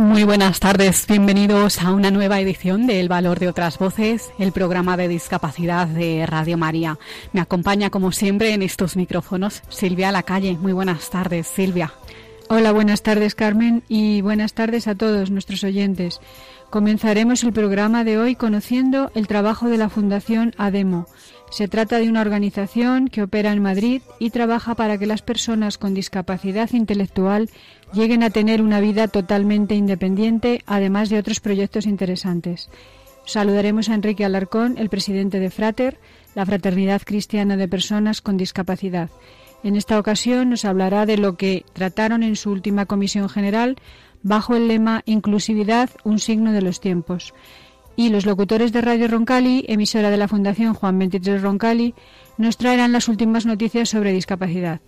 Muy buenas tardes, bienvenidos a una nueva edición de El Valor de otras Voces, el programa de discapacidad de Radio María. Me acompaña como siempre en estos micrófonos Silvia Lacalle. Muy buenas tardes, Silvia. Hola, buenas tardes Carmen y buenas tardes a todos nuestros oyentes. Comenzaremos el programa de hoy conociendo el trabajo de la Fundación ADEMO. Se trata de una organización que opera en Madrid y trabaja para que las personas con discapacidad intelectual lleguen a tener una vida totalmente independiente, además de otros proyectos interesantes. Saludaremos a Enrique Alarcón, el presidente de Frater, la Fraternidad Cristiana de Personas con Discapacidad. En esta ocasión nos hablará de lo que trataron en su última comisión general bajo el lema Inclusividad, un signo de los tiempos. Y los locutores de Radio Roncali, emisora de la Fundación Juan 23 Roncali, nos traerán las últimas noticias sobre discapacidad.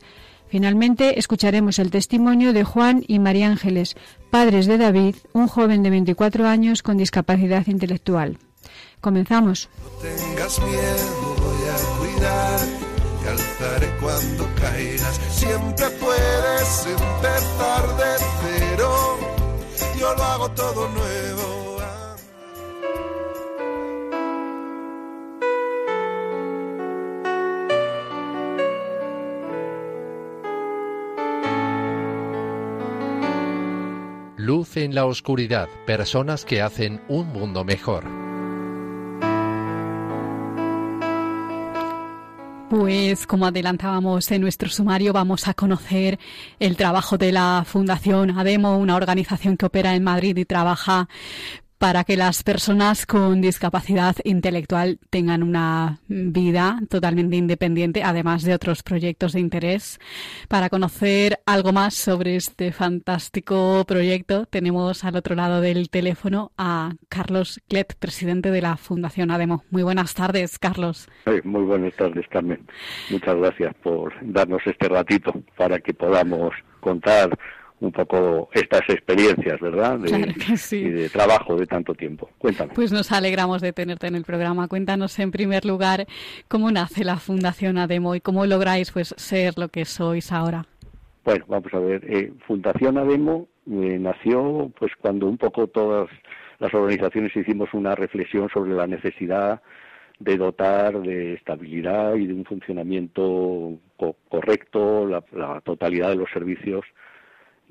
Finalmente, escucharemos el testimonio de Juan y María Ángeles, padres de David, un joven de 24 años con discapacidad intelectual. Comenzamos. No tengas miedo, voy a cuidar te alzaré cuando caigas. Siempre puedes empezar de cero. Yo lo hago todo nuevo. Luz en la oscuridad, personas que hacen un mundo mejor. Pues como adelantábamos en nuestro sumario, vamos a conocer el trabajo de la Fundación ADEMO, una organización que opera en Madrid y trabaja para que las personas con discapacidad intelectual tengan una vida totalmente independiente, además de otros proyectos de interés. Para conocer algo más sobre este fantástico proyecto, tenemos al otro lado del teléfono a Carlos Clet, presidente de la Fundación ADEMO. Muy buenas tardes, Carlos. muy buenas tardes, Carmen. Muchas gracias por darnos este ratito para que podamos contar un poco estas experiencias, ¿verdad? De, Y de trabajo de tanto tiempo. Cuéntame. Pues nos alegramos de tenerte en el programa. Cuéntanos en primer lugar cómo nace la Fundación ADEMO y cómo lográis pues ser lo que sois ahora. Bueno, vamos a ver. Eh, Fundación ADEMO eh, nació pues cuando un poco todas las organizaciones hicimos una reflexión sobre la necesidad de dotar de estabilidad y de un funcionamiento correcto la totalidad de los servicios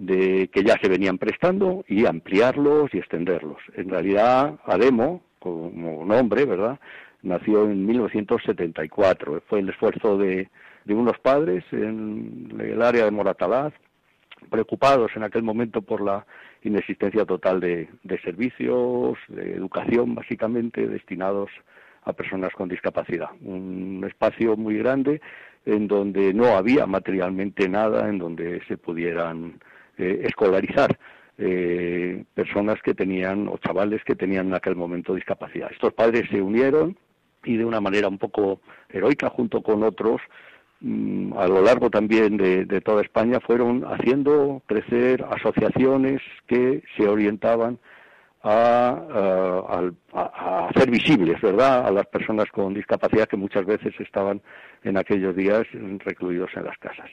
de que ya se venían prestando y ampliarlos y extenderlos. En realidad, ADEMO, como nombre, ¿verdad?, nació en 1974. Fue el esfuerzo de, de unos padres en el área de Moratalaz, preocupados en aquel momento por la inexistencia total de, de servicios, de educación, básicamente, destinados a personas con discapacidad. Un espacio muy grande en donde no había materialmente nada en donde se pudieran eh, escolarizar eh, personas que tenían o chavales que tenían en aquel momento discapacidad. Estos padres se unieron y de una manera un poco heroica junto con otros mm, a lo largo también de, toda España fueron haciendo crecer asociaciones que se orientaban a, a, hacer visibles, ¿verdad?, a las personas con discapacidad que muchas veces estaban en aquellos días recluidos en las casas.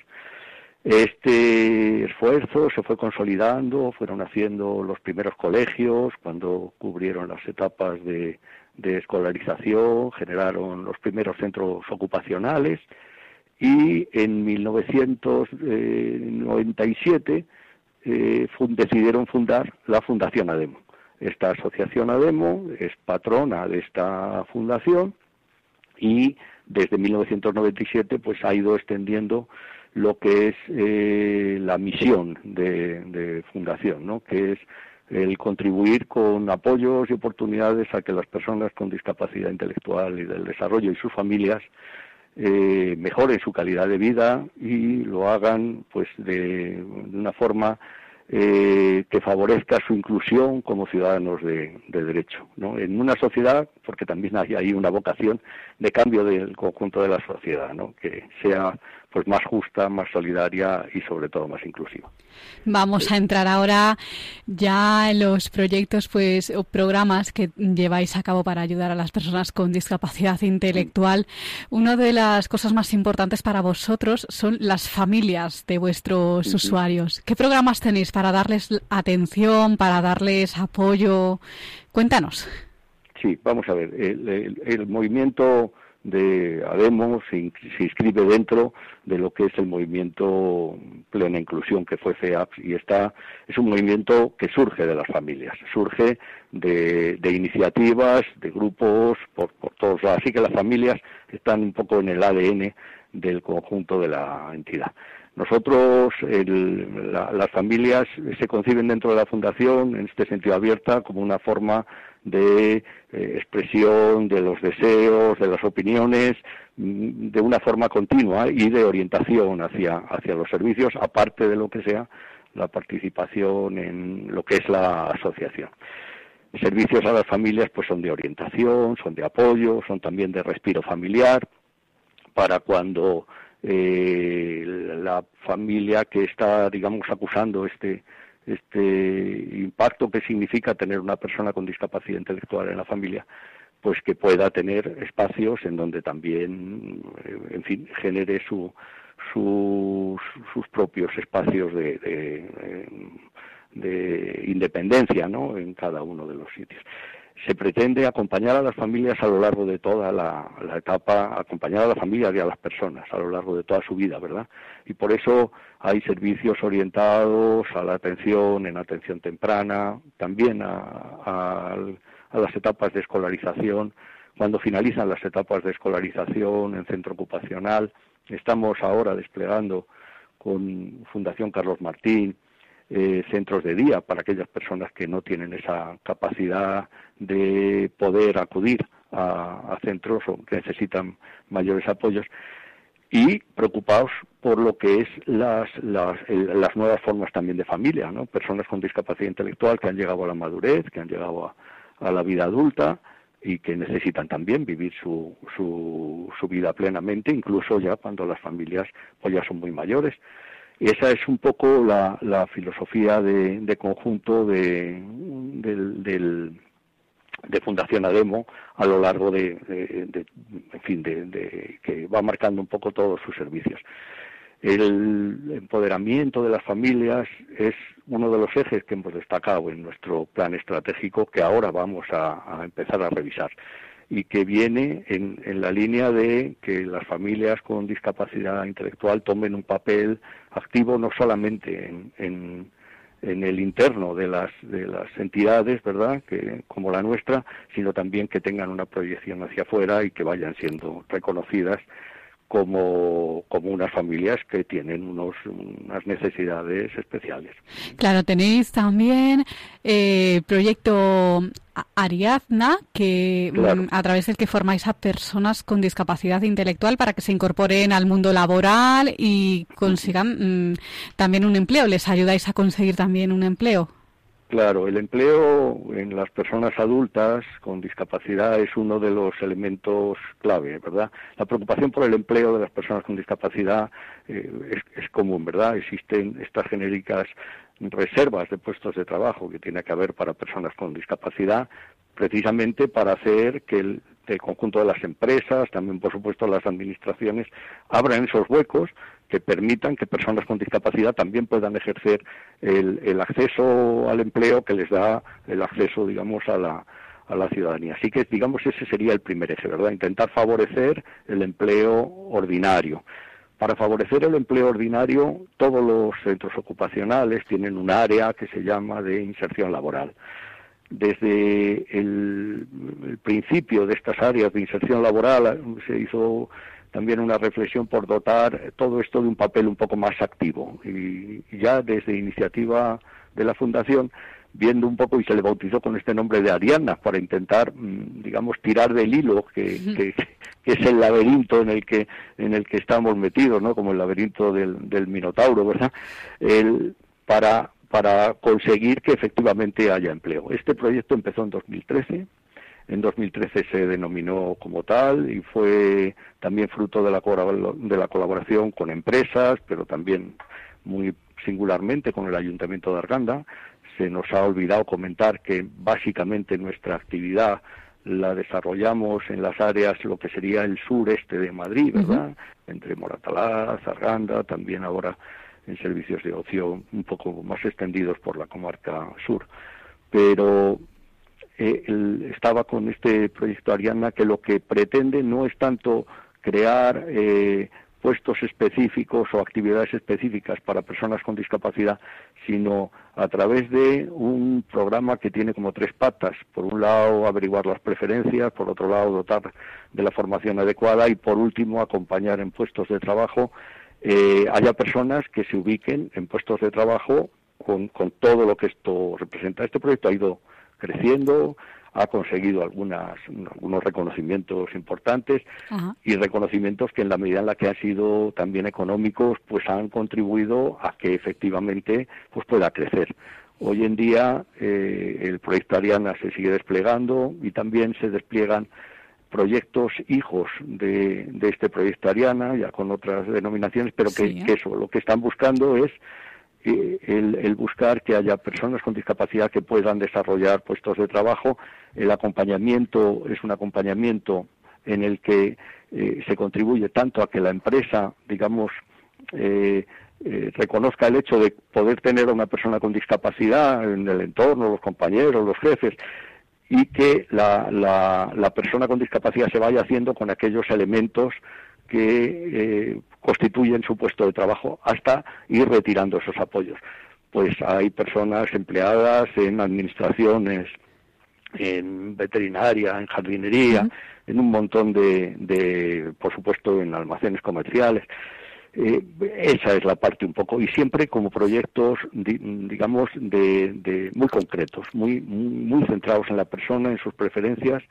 Este esfuerzo se fue consolidando, fueron haciendo los primeros colegios cuando cubrieron las etapas de, escolarización, generaron los primeros centros ocupacionales y en 1997 eh, decidieron fundar la Fundación ADEMO. Esta asociación ADEMO es patrona de esta fundación y desde 1997 pues ha ido extendiendo lo que es eh, la misión de, fundación, ¿no? que es el contribuir con apoyos y oportunidades a que las personas con discapacidad intelectual y del desarrollo y sus familias eh, mejoren su calidad de vida y lo hagan pues de, una forma eh, que favorezca su inclusión como ciudadanos de, derecho. ¿no? En una sociedad, porque también hay una vocación de cambio del conjunto de la sociedad, ¿no? que sea pues más justa, más solidaria y sobre todo más inclusiva. Vamos a entrar ahora ya en los proyectos pues o programas que lleváis a cabo para ayudar a las personas con discapacidad intelectual. Una de las cosas más importantes para vosotros son las familias de vuestros usuarios. ¿Qué programas tenéis para darles atención, para darles apoyo? Cuéntanos. Sí, vamos a ver. el movimiento de ADEMO se, inscribe dentro de lo que es el movimiento Plena Inclusión que fue FEAPS y está es un movimiento que surge de las familias, surge de, iniciativas, de grupos, por, todos lados. Así que las familias están un poco en el ADN del conjunto de la entidad. Nosotros, las familias se conciben dentro de la Fundación, en este sentido abierta, como una forma de eh, expresión de los deseos, de las opiniones, mm, de una forma continua y de orientación hacia, hacia los servicios, aparte de lo que sea la participación en lo que es la asociación. Servicios a las familias pues son de orientación, son de apoyo, son también de respiro familiar, para cuando eh, la familia que está, digamos, acusando este, este impacto que significa tener una persona con discapacidad intelectual en la familia, pues que pueda tener espacios en donde también, eh, en fin, genere su, sus propios espacios de, de, de independencia, ¿no? En cada uno de los sitios se pretende acompañar a las familias a lo largo de toda la, etapa, acompañar a las familias y a las personas a lo largo de toda su vida, ¿verdad? Y por eso hay servicios orientados a la atención, en atención temprana, también a, las etapas de escolarización, cuando finalizan las etapas de escolarización en centro ocupacional. Estamos ahora desplegando con Fundación Carlos Martín, eh, centros de día para aquellas personas que no tienen esa capacidad de poder acudir a, centros o que necesitan mayores apoyos y preocupados por lo que es las, las, las, nuevas formas también de familia, ¿no? Personas con discapacidad intelectual que han llegado a la madurez, que han llegado a, la vida adulta y que necesitan también vivir su, su, su vida plenamente, incluso ya cuando las familias pues ya son muy mayores. Y esa es un poco la, filosofía de, conjunto de, del, de Fundación Ademo a lo largo de, en fin, de, que va marcando un poco todos sus servicios. El empoderamiento de las familias es uno de los ejes que hemos destacado en nuestro plan estratégico que ahora vamos a empezar a revisar y que viene en, la línea de que las familias con discapacidad intelectual tomen un papel activo no solamente en, en, en el interno de las, de las entidades, ¿verdad?, que, como la nuestra, sino también que tengan una proyección hacia afuera y que vayan siendo reconocidas como, como unas familias que tienen unos, unas necesidades especiales. Claro, tenéis también eh, proyecto Ariadna, que mm, a través del que formáis a personas con discapacidad intelectual para que se incorporen al mundo laboral y consigan mm, también un empleo. ¿Les ayudáis a conseguir también un empleo? Claro, el empleo en las personas adultas con discapacidad es uno de los elementos clave, ¿verdad? La preocupación por el empleo de las personas con discapacidad eh, es, es, común, ¿verdad? Existen estas genéricas reservas de puestos de trabajo que tiene que haber para personas con discapacidad, precisamente para hacer que el, el conjunto de las empresas, también por supuesto las administraciones, abran esos huecos que permitan que personas con discapacidad también puedan ejercer el, acceso al empleo que les da el acceso, digamos, a la, a la ciudadanía. Así que, digamos, ese sería el primer eje, ¿verdad? Intentar favorecer el empleo ordinario. Para favorecer el empleo ordinario, todos los centros ocupacionales tienen un área que se llama de inserción laboral. Desde el, el principio de estas áreas de inserción laboral se hizo también una reflexión por dotar todo esto de un papel un poco más activo. Y ya desde iniciativa de la Fundación, viendo un poco, y se le bautizó con este nombre de Ariana, para intentar, mm, digamos, tirar del hilo que, que, es el laberinto en el que, en el que estamos metidos, ¿no? Como el laberinto del, del Minotauro, ¿verdad? El, para para conseguir que efectivamente haya empleo. Este proyecto empezó en 2013. En 2013 se denominó como tal y fue también fruto de la, de la colaboración con empresas, pero también muy singularmente con el Ayuntamiento de Arganda. Se nos ha olvidado comentar que básicamente nuestra actividad la desarrollamos en las áreas, lo que sería el sureste de Madrid, ¿verdad? Entre Moratalá, Zarganda, también ahora en servicios de ocio un poco más extendidos por la comarca sur. Pero eh, estaba con este proyecto Ariana que lo que pretende no es tanto crear eh, puestos específicos o actividades específicas para personas con discapacidad, sino a través de un programa que tiene como tres patas. Por un lado, averiguar las preferencias, por otro lado, dotar de la formación adecuada y, por último, acompañar en puestos de trabajo eh, haya personas que se ubiquen en puestos de trabajo con, con todo lo que esto representa. Este proyecto ha ido creciendo, ha conseguido algunas, algunos reconocimientos importantes y reconocimientos que en la medida en la que han sido también económicos, pues han contribuido a que efectivamente pues pueda crecer. Hoy en día eh, el proyecto Ariana se sigue desplegando y también se despliegan proyectos hijos de, este proyecto Ariana, ya con otras denominaciones, pero que, eso, lo que están buscando es eh, el, buscar que haya personas con discapacidad que puedan desarrollar puestos de trabajo. El acompañamiento es un acompañamiento en el que eh, se contribuye tanto a que la empresa, digamos, eh, reconozca el hecho de poder tener a una persona con discapacidad en el entorno, los compañeros, los jefes, y que la, la, persona con discapacidad se vaya haciendo con aquellos elementos que eh, constituyen su puesto de trabajo hasta ir retirando esos apoyos. Pues hay personas empleadas en administraciones, en veterinaria, en jardinería, en un montón de, de, por supuesto, en almacenes comerciales. Eh, esa es la parte un poco y siempre como proyectos digamos de, muy concretos muy, muy centrados en la persona en sus preferencias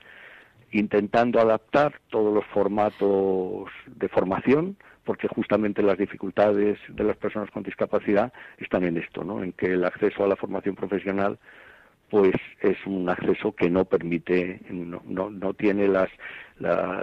intentando adaptar todos los formatos de formación porque justamente las dificultades de las personas con discapacidad están en esto, ¿no? En que el acceso a la formación profesional pues es un acceso que no permite, no, no, no tiene las,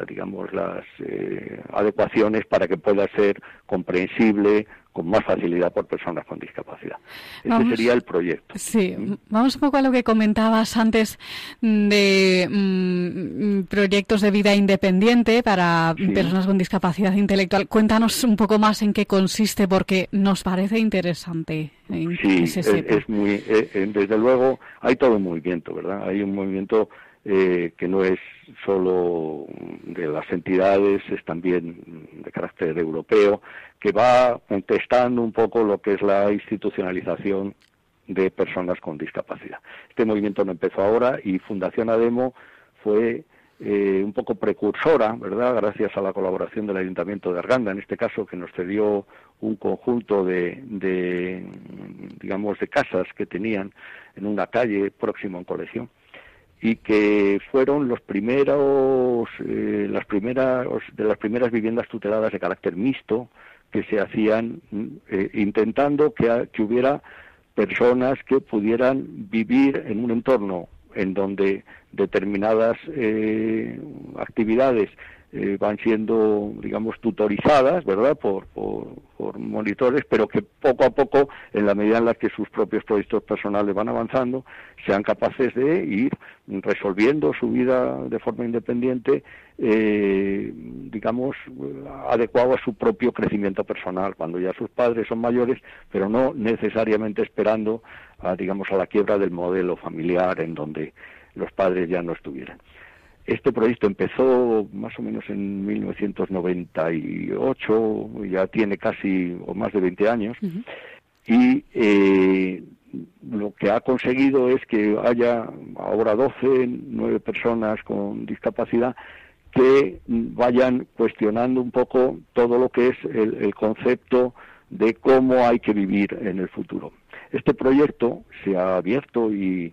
digamos, las eh, adecuaciones para que pueda ser comprensible con más facilidad por personas con discapacidad. Ese sería el proyecto. Sí, vamos un poco a lo que comentabas antes de mm, proyectos de vida independiente para personas con discapacidad intelectual. Cuéntanos un poco más en qué consiste, porque nos parece interesante. sí, es, muy, eh, eh, desde luego, hay todo un movimiento, ¿verdad? Hay un movimiento eh, que no es solo de las entidades, es también de carácter europeo, que va contestando un poco lo que es la institucionalización de personas con discapacidad. Este movimiento no empezó ahora y Fundación Ademo fue eh, un poco precursora, ¿verdad? Gracias a la colaboración del Ayuntamiento de Arganda, en este caso, que nos cedió un conjunto de, de digamos, de casas que tenían en una calle próximo a un colegio y que fueron los primeros, eh, las primeras, de las primeras viviendas tuteladas de carácter mixto que se hacían eh, intentando que, que hubiera personas que pudieran vivir en un entorno en donde determinadas eh, actividades eh, van siendo, digamos, tutorizadas, ¿verdad?, por, por, monitores, pero que poco a poco, en la medida en la que sus propios proyectos personales van avanzando, sean capaces de ir resolviendo su vida de forma independiente, eh, digamos, adecuado a su propio crecimiento personal, cuando ya sus padres son mayores, pero no necesariamente esperando, a, digamos, a la quiebra del modelo familiar en donde los padres ya no estuvieran. Este proyecto empezó más o menos en 1998, ya tiene casi o más de 20 años, y eh, lo que ha conseguido es que haya ahora 12, 9 personas con discapacidad que vayan cuestionando un poco todo lo que es el concepto de cómo hay que vivir en el futuro. Este proyecto se ha abierto y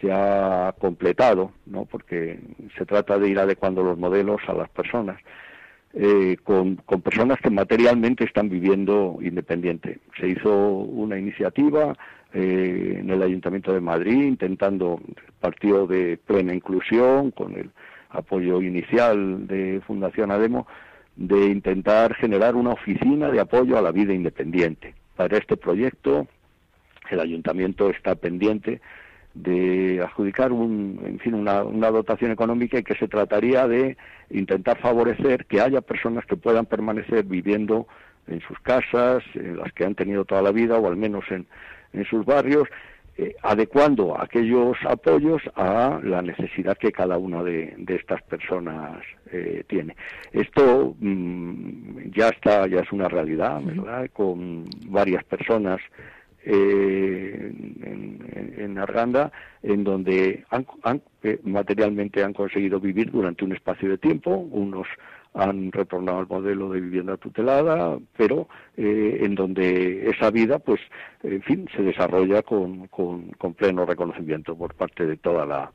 se ha completado, ¿no? porque se trata de ir adecuando los modelos a las personas. eh, con, personas que materialmente están viviendo independiente. Se hizo una iniciativa eh, en el Ayuntamiento de Madrid intentando, partido de plena inclusión, con el apoyo inicial de Fundación Ademo, de intentar generar una oficina de apoyo a la vida independiente. Para este proyecto, el Ayuntamiento está pendiente de adjudicar un, en fin, una, dotación económica y que se trataría de intentar favorecer que haya personas que puedan permanecer viviendo en sus casas, en las que han tenido toda la vida o al menos en, en sus barrios, eh, adecuando aquellos apoyos a la necesidad que cada una de, estas personas eh, tiene. Esto mm, ya está, ya es una realidad, ¿verdad? Con varias personas eh, en, Arganda, en donde han, eh, materialmente han conseguido vivir durante un espacio de tiempo, unos han retornado al modelo de vivienda tutelada, pero eh, en donde esa vida, pues, en fin, se desarrolla con, con, con, pleno reconocimiento por parte de toda la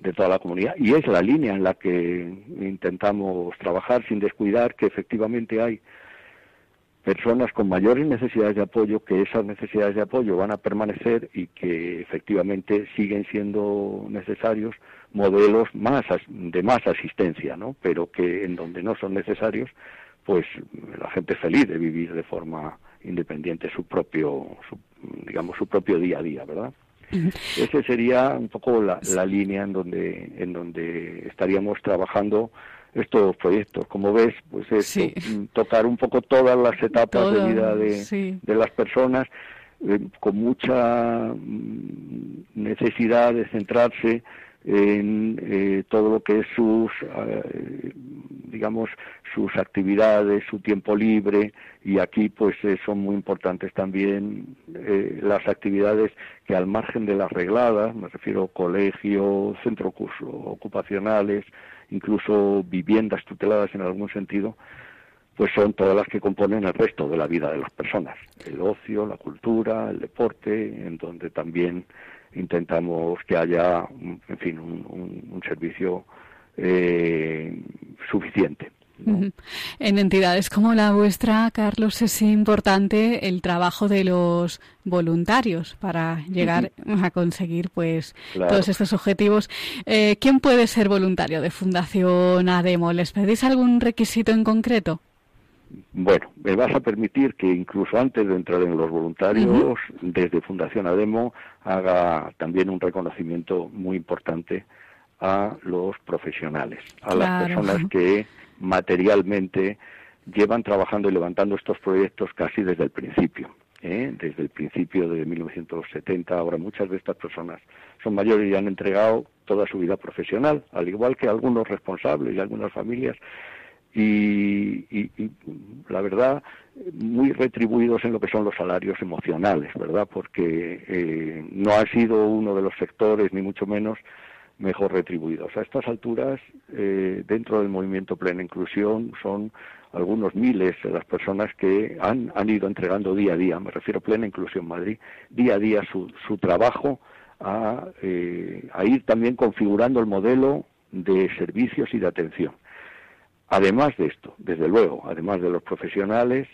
de toda la comunidad. Y es la línea en la que intentamos trabajar sin descuidar que efectivamente hay personas con mayores necesidades de apoyo, que esas necesidades de apoyo van a permanecer y que efectivamente siguen siendo necesarios modelos más de más asistencia, ¿no? Pero que en donde no son necesarios, pues la gente es feliz de vivir de forma independiente su propio, digamos, su propio día a día, ¿verdad? Esa sería un poco la, la línea en donde, en donde estaríamos trabajando estos proyectos. Como ves, pues es mm, tocar un poco todas las etapas de vida de, de las personas, eh, con mucha mm, necesidad de centrarse en eh, todo lo que es sus, eh, digamos, sus actividades, su tiempo libre y aquí pues son muy importantes también las actividades que al margen de las regladas, me refiero a colegio, centros ocupacionales, incluso viviendas tuteladas en algún sentido, pues son todas las que componen el resto de la vida de las personas. El ocio, la cultura, el deporte, en donde también intentamos que haya, en fin, un, servicio eh, suficiente. En entidades como la vuestra, Carlos, es importante el trabajo de los voluntarios para llegar a conseguir pues todos estos objetivos. Eh, ¿Quién puede ser voluntario de Fundación ADEMO? ¿Les pedís algún requisito en concreto? Bueno, me vas a permitir que incluso antes de entrar en los voluntarios, desde Fundación ADEMO haga también un reconocimiento muy importante a los profesionales, a las personas que materialmente llevan trabajando y levantando estos proyectos casi desde el principio. ¿eh? Desde el principio de 1970, ahora muchas de estas personas son mayores y han entregado toda su vida profesional, al igual que algunos responsables y algunas familias, y, la verdad, muy retribuidos en lo que son los salarios emocionales, ¿verdad? Porque eh, no ha sido uno de los sectores, ni mucho menos, mejor retribuidos. A estas alturas, eh, dentro del movimiento Plena Inclusión, son algunos miles de las personas que han, han ido entregando día a día, me refiero a Plena Inclusión Madrid, día a día su, su trabajo a, eh, a ir también configurando el modelo de servicios y de atención. Además de esto, desde luego, además de los profesionales,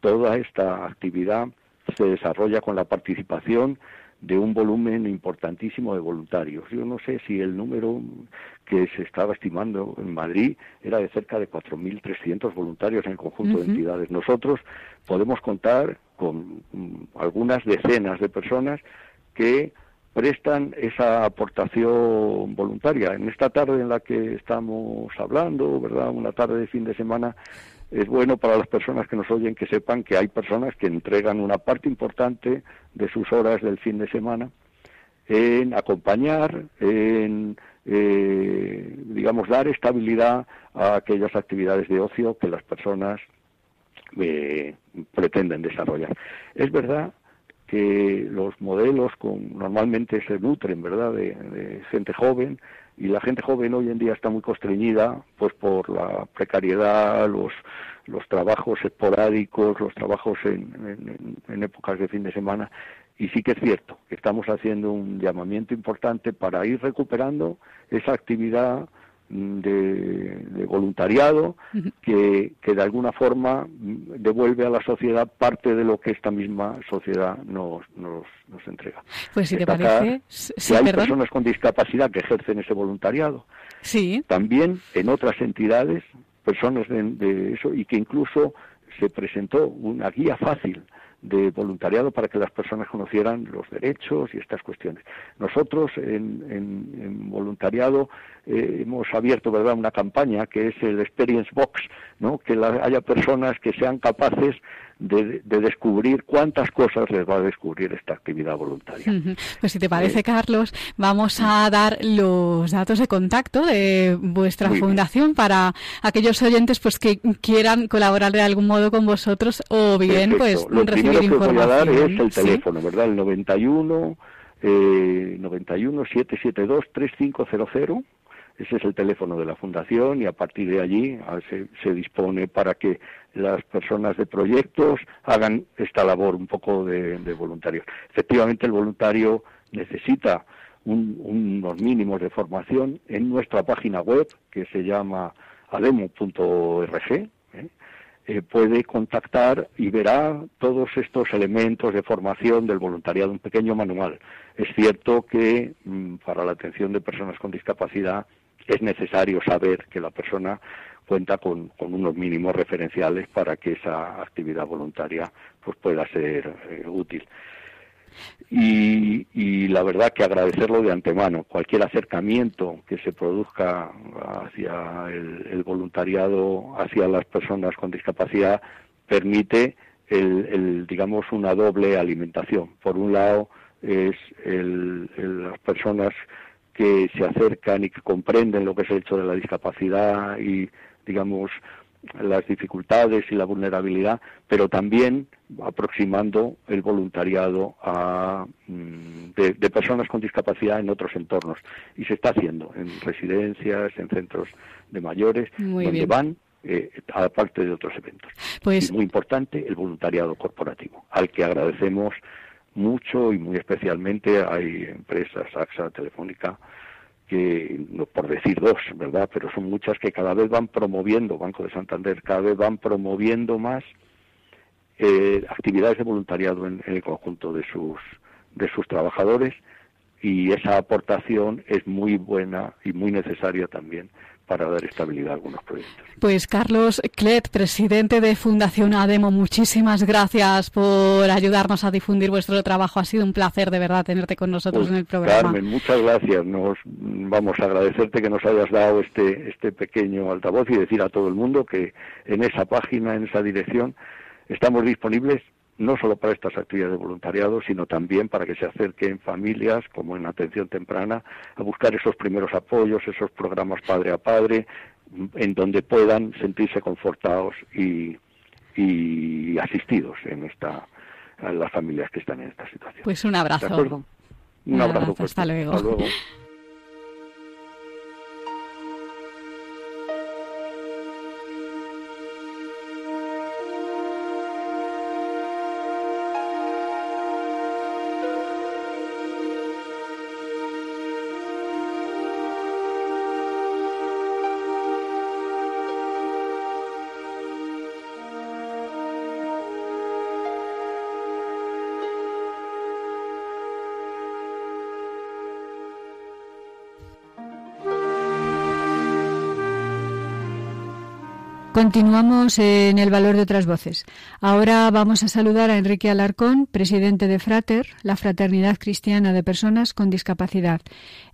toda esta actividad se desarrolla con la participación de un volumen importantísimo de voluntarios. Yo no sé si el número que se estaba estimando en Madrid era de cerca de 4.300 voluntarios en el conjunto de entidades. Nosotros podemos contar con mm, algunas decenas de personas que prestan esa aportación voluntaria. En esta tarde en la que estamos hablando, ¿verdad? Una tarde de fin de semana, es bueno para las personas que nos oyen que sepan que hay personas que entregan una parte importante de sus horas del fin de semana en acompañar, en, eh, digamos, dar estabilidad a aquellas actividades de ocio que las personas eh, pretenden desarrollar. Es verdad que los modelos con, normalmente se nutren, ¿verdad?, de gente joven, y la gente joven hoy en día está muy constreñida pues por la precariedad, los, los trabajos esporádicos, los trabajos en, en, épocas de fin de semana. Y sí que es cierto que estamos haciendo un llamamiento importante para ir recuperando esa actividad de, voluntariado que, que, de alguna forma devuelve a la sociedad parte de lo que esta misma sociedad nos, nos, nos entrega. Pues si te parece, si hay personas con discapacidad que ejercen ese voluntariado. Sí. También en otras entidades, personas de eso, y que incluso se presentó una guía fácil de voluntariado para que las personas conocieran los derechos y estas cuestiones. Nosotros en, voluntariado eh, hemos abierto verdad una campaña que es el Experience Box, ¿no? que haya personas que sean capaces de, descubrir cuántas cosas les va a descubrir esta actividad voluntaria. Pues si te parece, Carlos, vamos a dar los datos de contacto de vuestra fundación para aquellos oyentes pues que quieran colaborar de algún modo con vosotros o bien pues Lo recibir que información. voy a dar es el teléfono, ¿verdad? El 91 eh, 91 772 3500 ese es el teléfono de la Fundación y a partir de allí se, dispone para que las personas de proyectos hagan esta labor un poco de, voluntario. Efectivamente, el voluntario necesita unos mínimos de formación en nuestra página web que se llama ademo.org. ¿eh? Eh, puede contactar y verá todos estos elementos de formación del voluntariado, un pequeño manual. Es cierto que mm, para la atención de personas con discapacidad es necesario saber que la persona cuenta con, unos mínimos referenciales para que esa actividad voluntaria pues pueda ser eh, útil. Y, la verdad que agradecerlo de antemano. Cualquier acercamiento que se produzca hacia el, voluntariado, hacia las personas con discapacidad, permite el, digamos una doble alimentación. Por un lado es las personas que se acercan y que comprenden lo que es el hecho de la discapacidad y, digamos, las dificultades y la vulnerabilidad, pero también aproximando el voluntariado a, mm, de, personas con discapacidad en otros entornos. Y se está haciendo en residencias, en centros de mayores, donde van eh, aparte de otros eventos. Pues... muy importante el voluntariado corporativo, al que agradecemos mucho y muy especialmente hay empresas, AXA, Telefónica, que, por decir dos, ¿verdad? Pero son muchas que cada vez van promoviendo, Banco de Santander, cada vez van promoviendo más eh, actividades de voluntariado en, el conjunto de sus, de sus trabajadores y esa aportación es muy buena y muy necesaria también para dar estabilidad a algunos proyectos. Pues Carlos Clet, presidente de Fundación ADEMO, muchísimas gracias por ayudarnos a difundir vuestro trabajo. Ha sido un placer de verdad tenerte con nosotros pues, en el programa. Carmen, muchas gracias. Nos vamos a agradecerte que nos hayas dado este este pequeño altavoz y decir a todo el mundo que en esa página, en esa dirección, estamos disponibles no solo para estas actividades de voluntariado, sino también para que se acerquen familias, como en atención temprana, a buscar esos primeros apoyos, esos programas padre a padre, en donde puedan sentirse confortados y, asistidos en esta las familias que están en esta situación. Pues un abrazo. Un, abrazo. Hasta luego. Continuamos en el valor de otras voces. Ahora vamos a saludar a Enrique Alarcón, presidente de Frater, la Fraternidad Cristiana de Personas con Discapacidad.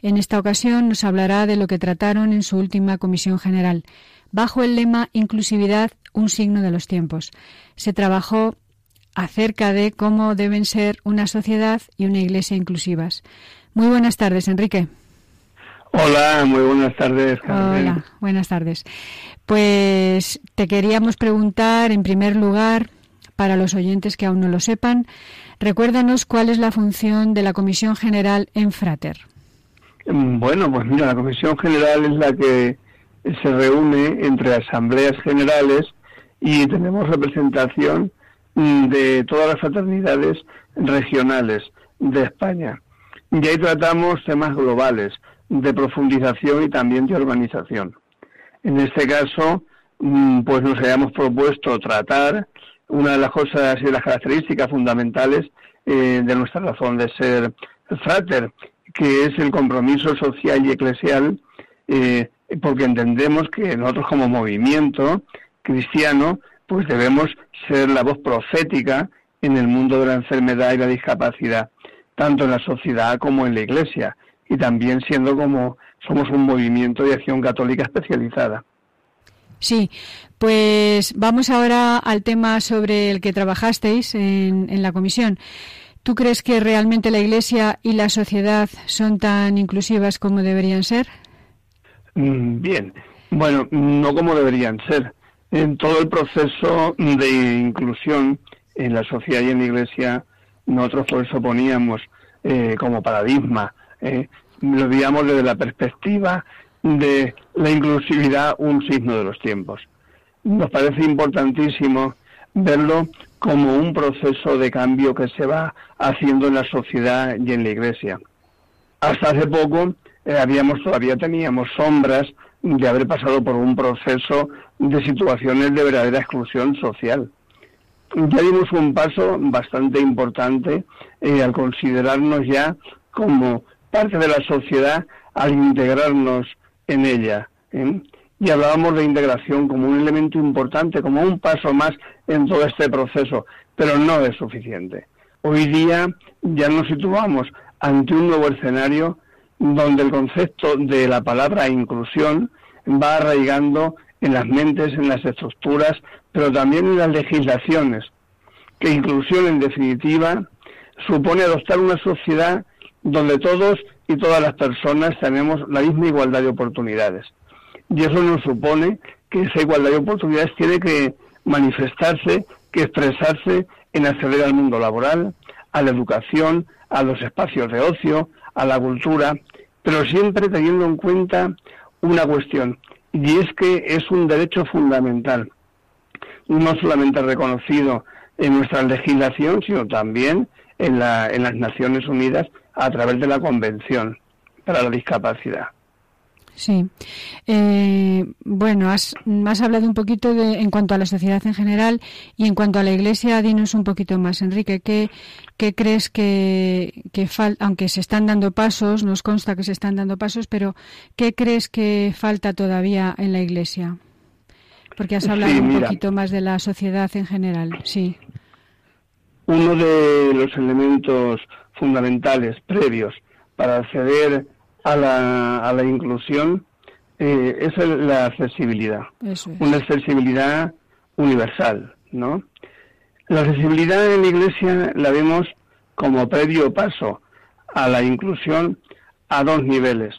En esta ocasión nos hablará de lo que trataron en su última comisión general, bajo el lema Inclusividad, un signo de los tiempos. Se trabajó acerca de cómo deben ser una sociedad y una iglesia inclusivas. Muy buenas tardes, Enrique. Hola, muy buenas tardes, Carmen. Hola, buenas tardes. Pues te queríamos preguntar, en primer lugar, para los oyentes que aún no lo sepan, recuérdanos cuál es la función de la Comisión General en Frater. Mm, bueno, pues mira, la Comisión General es la que se reúne entre asambleas generales y tenemos representación mm, de todas las fraternidades regionales de España. Y ahí tratamos temas globales, de profundización y también de organización. En este caso, mm, pues nos hayamos propuesto tratar una de las cosas y las características fundamentales eh, de nuestra razón de ser frater, que es el compromiso social y eclesial, eh, porque entendemos que nosotros como movimiento cristiano, pues debemos ser la voz profética en el mundo de la enfermedad y la discapacidad, tanto en la sociedad como en la Iglesia, y también siendo como somos un movimiento de acción católica especializada. Sí, pues vamos ahora al tema sobre el que trabajasteis en, en la comisión. ¿Tú crees que realmente la Iglesia y la sociedad son tan inclusivas como deberían ser? Mm, bien, bueno, no como deberían ser. En todo el proceso de inclusión en la sociedad y en la Iglesia, nosotros por eso poníamos eh, como paradigma, eh, lo digamos desde la perspectiva de la inclusividad un signo de los tiempos. Nos parece importantísimo verlo como un proceso de cambio que se va haciendo en la sociedad y en la iglesia. Hasta hace poco eh, habíamos todavía teníamos sombras de haber pasado por un proceso de situaciones de verdadera exclusión social. Ya dimos un paso bastante importante eh, al considerarnos ya como parte de la sociedad al integrarnos en ella. ¿eh? Y hablábamos de integración como un elemento importante, como un paso más en todo este proceso, pero no es suficiente. Hoy día ya nos situamos ante un nuevo escenario donde el concepto de la palabra inclusión va arraigando en las mentes, en las estructuras, pero también en las legislaciones, que inclusión en definitiva supone adoptar una sociedad donde todos y todas las personas tenemos la misma igualdad de oportunidades. Y eso nos supone que esa igualdad de oportunidades tiene que manifestarse, que expresarse en acceder al mundo laboral, a la educación, a los espacios de ocio, a la cultura, pero siempre teniendo en cuenta una cuestión, y es que es un derecho fundamental, no solamente reconocido en nuestra legislación, sino también en, en las Naciones Unidas a través de la Convención para la Discapacidad. Sí. Eh, bueno, has, has, hablado un poquito de, en cuanto a la sociedad en general y en cuanto a la Iglesia, dinos un poquito más, Enrique. ¿Qué, qué crees que, que falta, aunque se están dando pasos, nos consta que se están dando pasos, pero ¿qué crees que falta todavía en la Iglesia? Porque has hablado un poquito más de la sociedad en general, sí. Uno de los elementos fundamentales previos para acceder a la, a la inclusión eh, es la accesibilidad, una accesibilidad universal, ¿no? La accesibilidad en la Iglesia la vemos como previo paso a la inclusión a dos niveles.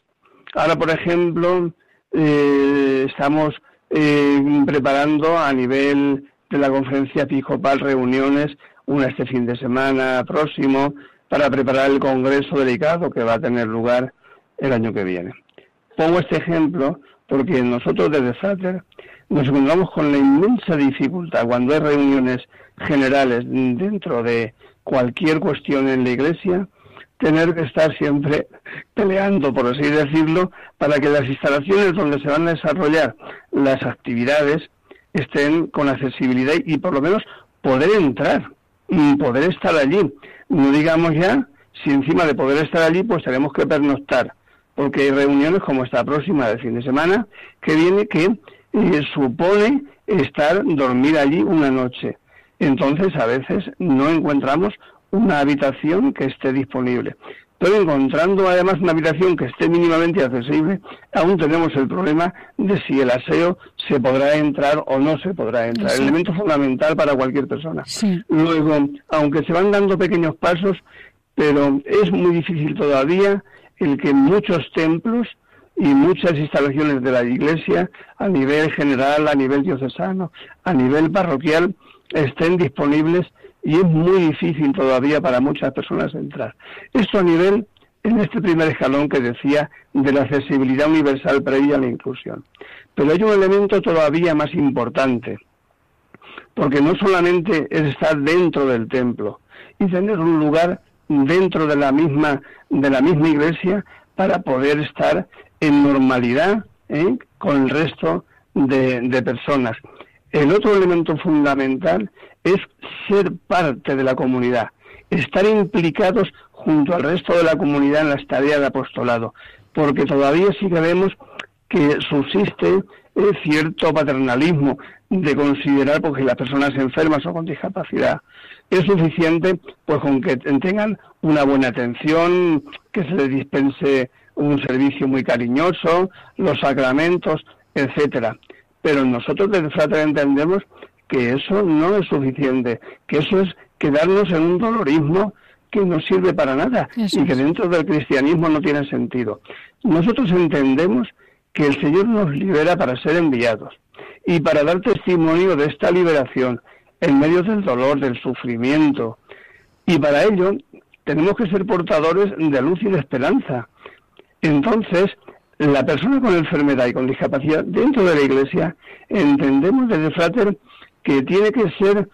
Ahora, por ejemplo, eh, estamos eh, preparando a nivel de la conferencia episcopal reuniones, una este fin de semana próximo, para preparar el congreso delicado que va a tener lugar el año que viene. Pongo este ejemplo porque nosotros desde Frater nos encontramos con la inmensa dificultad cuando hay reuniones generales dentro de cualquier cuestión en la Iglesia, tener que estar siempre peleando, por así decirlo, para que las instalaciones donde se van a desarrollar las actividades estén con accesibilidad y por lo menos poder entrar y poder estar allí. No digamos ya si encima de poder estar allí, pues tenemos que pernoctar porque hay reuniones como esta próxima del fin de semana que viene que eh, supone estar dormir allí una noche. Entonces a veces no encontramos una habitación que esté disponible. Pero encontrando además una habitación que esté mínimamente accesible, aún tenemos el problema de si el aseo se podrá entrar o no se podrá entrar. El elemento fundamental para cualquier persona. Luego, aunque se van dando pequeños pasos, pero es muy difícil todavía el que muchos templos y muchas instalaciones de la Iglesia, a nivel general, a nivel diocesano, a nivel parroquial, estén disponibles y es muy difícil todavía para muchas personas entrar. Esto a nivel, en este primer escalón que decía, de la accesibilidad universal previa a la inclusión. Pero hay un elemento todavía más importante, porque no solamente es estar dentro del templo y tener un lugar dentro de la misma de la misma iglesia para poder estar en normalidad ¿eh? con el resto de, personas. El otro elemento fundamental es ser parte de la comunidad, estar implicados junto al resto de la comunidad en las tareas de apostolado, porque todavía sí que vemos que subsiste eh, cierto paternalismo de considerar porque las personas enfermas o con discapacidad es suficiente pues con que tengan una buena atención, que se les dispense un servicio muy cariñoso, los sacramentos, etcétera. Pero nosotros desde Frater entendemos que eso no es suficiente, que eso es quedarnos en un dolorismo que no sirve para nada y que dentro del cristianismo no tiene sentido. Nosotros entendemos que el Señor nos libera para ser enviados y para dar testimonio de esta liberación en medio del dolor, del sufrimiento. Y para ello tenemos que ser portadores de luz y de esperanza. Entonces, la persona con enfermedad y con discapacidad dentro de la Iglesia, entendemos desde Frater que tiene que ser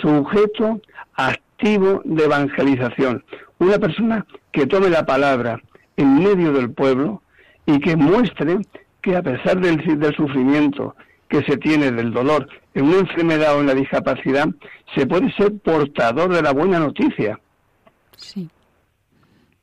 sujeto activo de evangelización. Una persona que tome la palabra en medio del pueblo y que muestre que a pesar del, del sufrimiento que se tiene del dolor en una enfermedad o en la discapacidad, se puede ser portador de la buena noticia. Sí.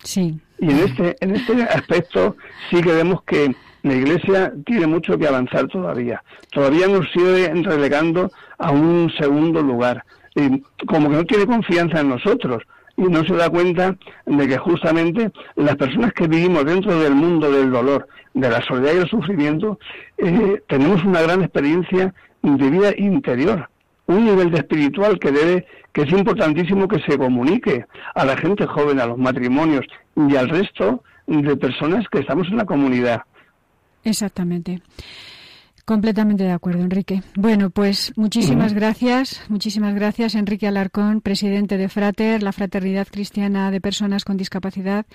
Sí. Y en este, en este aspecto sí que vemos que la Iglesia tiene mucho que avanzar todavía. Todavía nos sigue relegando a un segundo lugar. Y como que no tiene confianza en nosotros y no se da cuenta de que justamente las personas que vivimos dentro del mundo del dolor, de la soledad y el sufrimiento, eh, tenemos una gran experiencia de vida interior, un nivel de espiritual que debe, que es importantísimo que se comunique a la gente joven, a los matrimonios y al resto de personas que estamos en la comunidad. Exactamente. Completamente de acuerdo, Enrique. Bueno, pues muchísimas gracias, muchísimas gracias, Enrique Alarcón, presidente de Frater, la Fraternidad Cristiana de Personas con Discapacidad.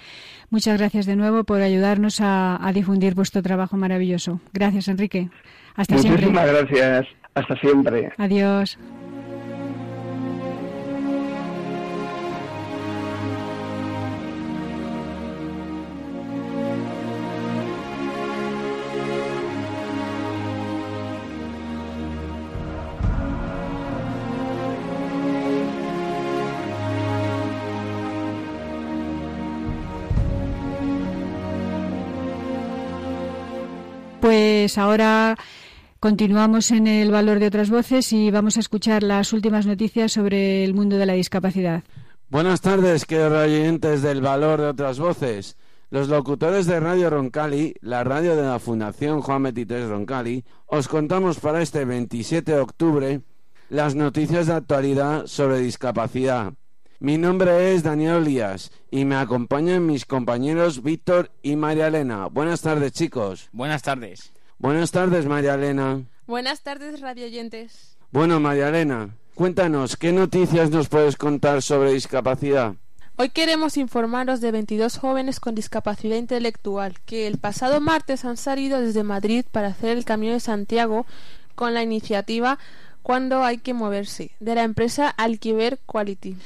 Muchas gracias de nuevo por ayudarnos a, a difundir vuestro trabajo maravilloso. Gracias, Enrique. Hasta siempre. Muchísimas gracias. Hasta siempre. Adiós. Pues ahora continuamos en el valor de otras voces y vamos a escuchar las últimas noticias sobre el mundo de la discapacidad. Buenas tardes, queridos oyentes del valor de otras voces. Los locutores de Radio Roncali, la radio de la Fundación Juan 23 Roncali, os contamos para este 27 de octubre las noticias de actualidad sobre discapacidad. Mi nombre es Daniel Díaz y me acompañan mis compañeros Víctor y María Elena. Buenas tardes, chicos. Buenas tardes. Buenas tardes, María Elena. Buenas tardes, radioyentes. Bueno, María Elena, cuéntanos, ¿qué noticias nos puedes contar sobre discapacidad? Hoy queremos informaros de 22 jóvenes con discapacidad intelectual que el pasado martes han salido desde Madrid para hacer el Camino de Santiago con la iniciativa Cuando hay que moverse de la empresa Alquiver Quality.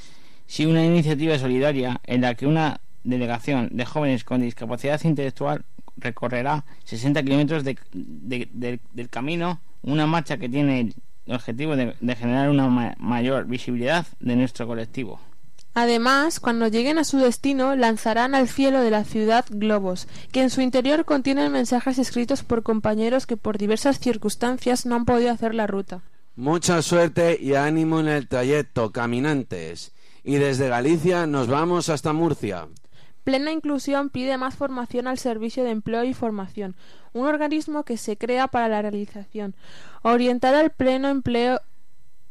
Sí, una iniciativa solidaria en la que una delegación de jóvenes con discapacidad intelectual recorrerá 60 kilómetros de, del camino, una marcha que tiene el objetivo de, generar una mayor visibilidad de nuestro colectivo. Además, cuando lleguen a su destino, lanzarán al cielo de la ciudad globos, que en su interior contienen mensajes escritos por compañeros que por diversas circunstancias no han podido hacer la ruta. Mucha suerte y ánimo en el trayecto, caminantes. Y desde Galicia nos vamos hasta Murcia. Plena Inclusión pide más formación al Servicio de Empleo y Formación, un organismo que se crea para la realización, orientada al pleno empleo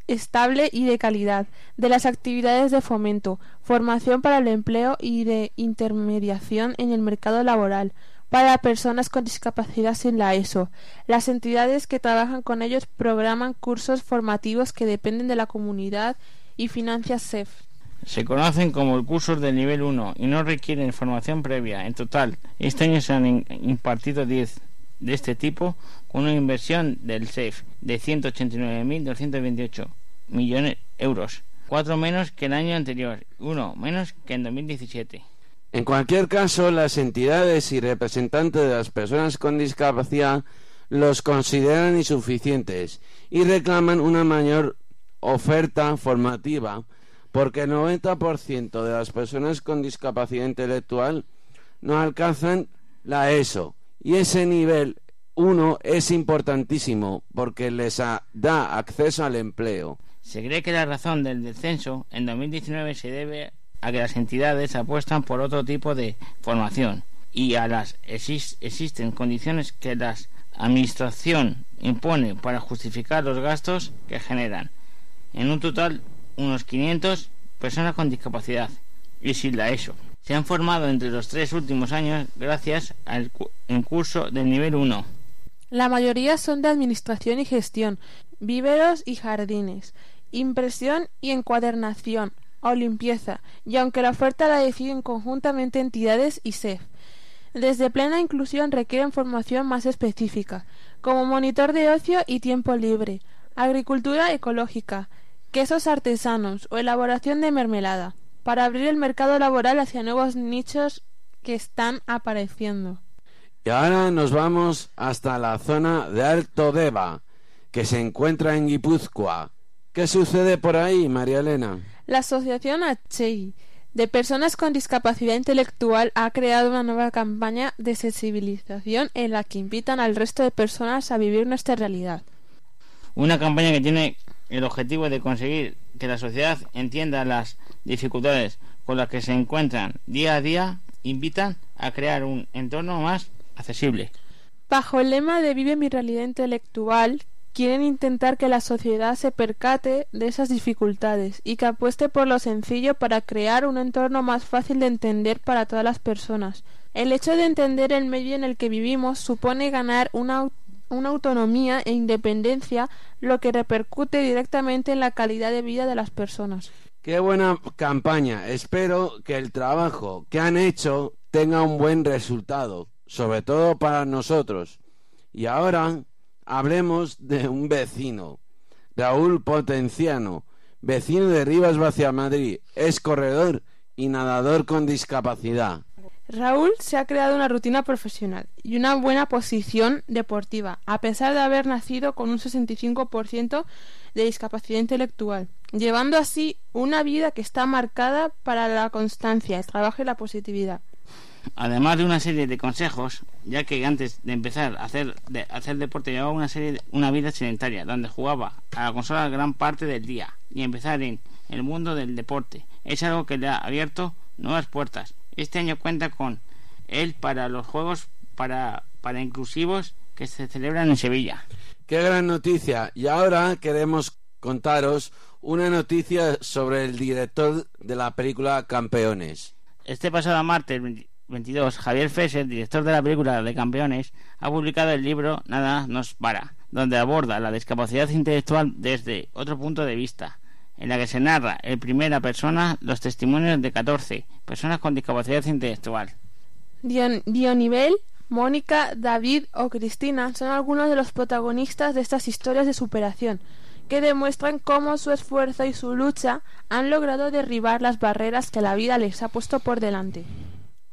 estable y de calidad, de las actividades de fomento, formación para el empleo y de intermediación en el mercado laboral, para personas con discapacidad sin la ESO. Las entidades que trabajan con ellos programan cursos formativos que dependen de la comunidad y financia SEF. Se conocen como cursos del nivel 1 y no requieren formación previa. En total, este año se han impartido 10 de este tipo con una inversión del SEF de 189.228 millones de euros, cuatro menos que el año anterior, uno menos que en 2017. En cualquier caso, las entidades y representantes de las personas con discapacidad los consideran insuficientes y reclaman una mayor oferta formativa porque el 90% de las personas con discapacidad intelectual no alcanzan la ESO y ese nivel 1 es importantísimo porque les da acceso al empleo. Se cree que la razón del descenso en 2019 se debe a que las entidades apuestan por otro tipo de formación y a las existen condiciones que la administración impone para justificar los gastos que generan. En un total, unos 500 personas con discapacidad y sin la ESO. Se han formado entre los tres últimos años gracias al curso del nivel 1. La mayoría son de administración y gestión, víveros y jardines, impresión y encuadernación, o limpieza, y aunque la oferta la deciden conjuntamente entidades y SEF. Desde plena inclusión requieren formación más específica, como monitor de ocio y tiempo libre, agricultura ecológica, quesos artesanos o elaboración de mermelada, para abrir el mercado laboral hacia nuevos nichos que están apareciendo. Y ahora nos vamos hasta la zona de Alto Deva, que se encuentra en Guipúzcoa. ¿Qué sucede por ahí, María Elena? La Asociación ACHEI de Personas con Discapacidad Intelectual ha creado una nueva campaña de sensibilización en la que invitan al resto de personas a vivir nuestra realidad. Una campaña que tiene el objetivo de conseguir que la sociedad entienda las dificultades con las que se encuentran día a día, invitan a crear un entorno más accesible. Bajo el lema de Vive mi realidad intelectual, quieren intentar que la sociedad se percate de esas dificultades y que apueste por lo sencillo para crear un entorno más fácil de entender para todas las personas. El hecho de entender el medio en el que vivimos supone ganar una, una autonomía e independencia, lo que repercute directamente en la calidad de vida de las personas. Qué buena campaña. Espero que el trabajo que han hecho tenga un buen resultado, sobre todo para nosotros. Y ahora hablemos de un vecino, Raúl Potenciano, vecino de Rivas Vacia Madrid, es corredor y nadador con discapacidad. Raúl se ha creado una rutina profesional y una buena posición deportiva, a pesar de haber nacido con un 65% de discapacidad intelectual, llevando así una vida que está marcada para la constancia, el trabajo y la positividad además de una serie de consejos, ya que antes de empezar a hacer, de deporte llevaba una serie una vida sedentaria, donde jugaba a la consola gran parte del día y empezar en el mundo del deporte es algo que le ha abierto nuevas puertas. Este año cuenta con él para los juegos para, para inclusivos que se celebran en Sevilla. Qué gran noticia. Y ahora queremos contaros una noticia sobre el director de la película Campeones. Este pasado martes 22, Javier Fesser, director de la película de Campeones, ha publicado el libro Nada nos para, donde aborda la discapacidad intelectual desde otro punto de vista, en la que se narra en primera persona los testimonios de 14 personas con discapacidad intelectual. Dionivel, Mónica, David o Cristina son algunos de los protagonistas de estas historias de superación, que demuestran cómo su esfuerzo y su lucha han logrado derribar las barreras que la vida les ha puesto por delante.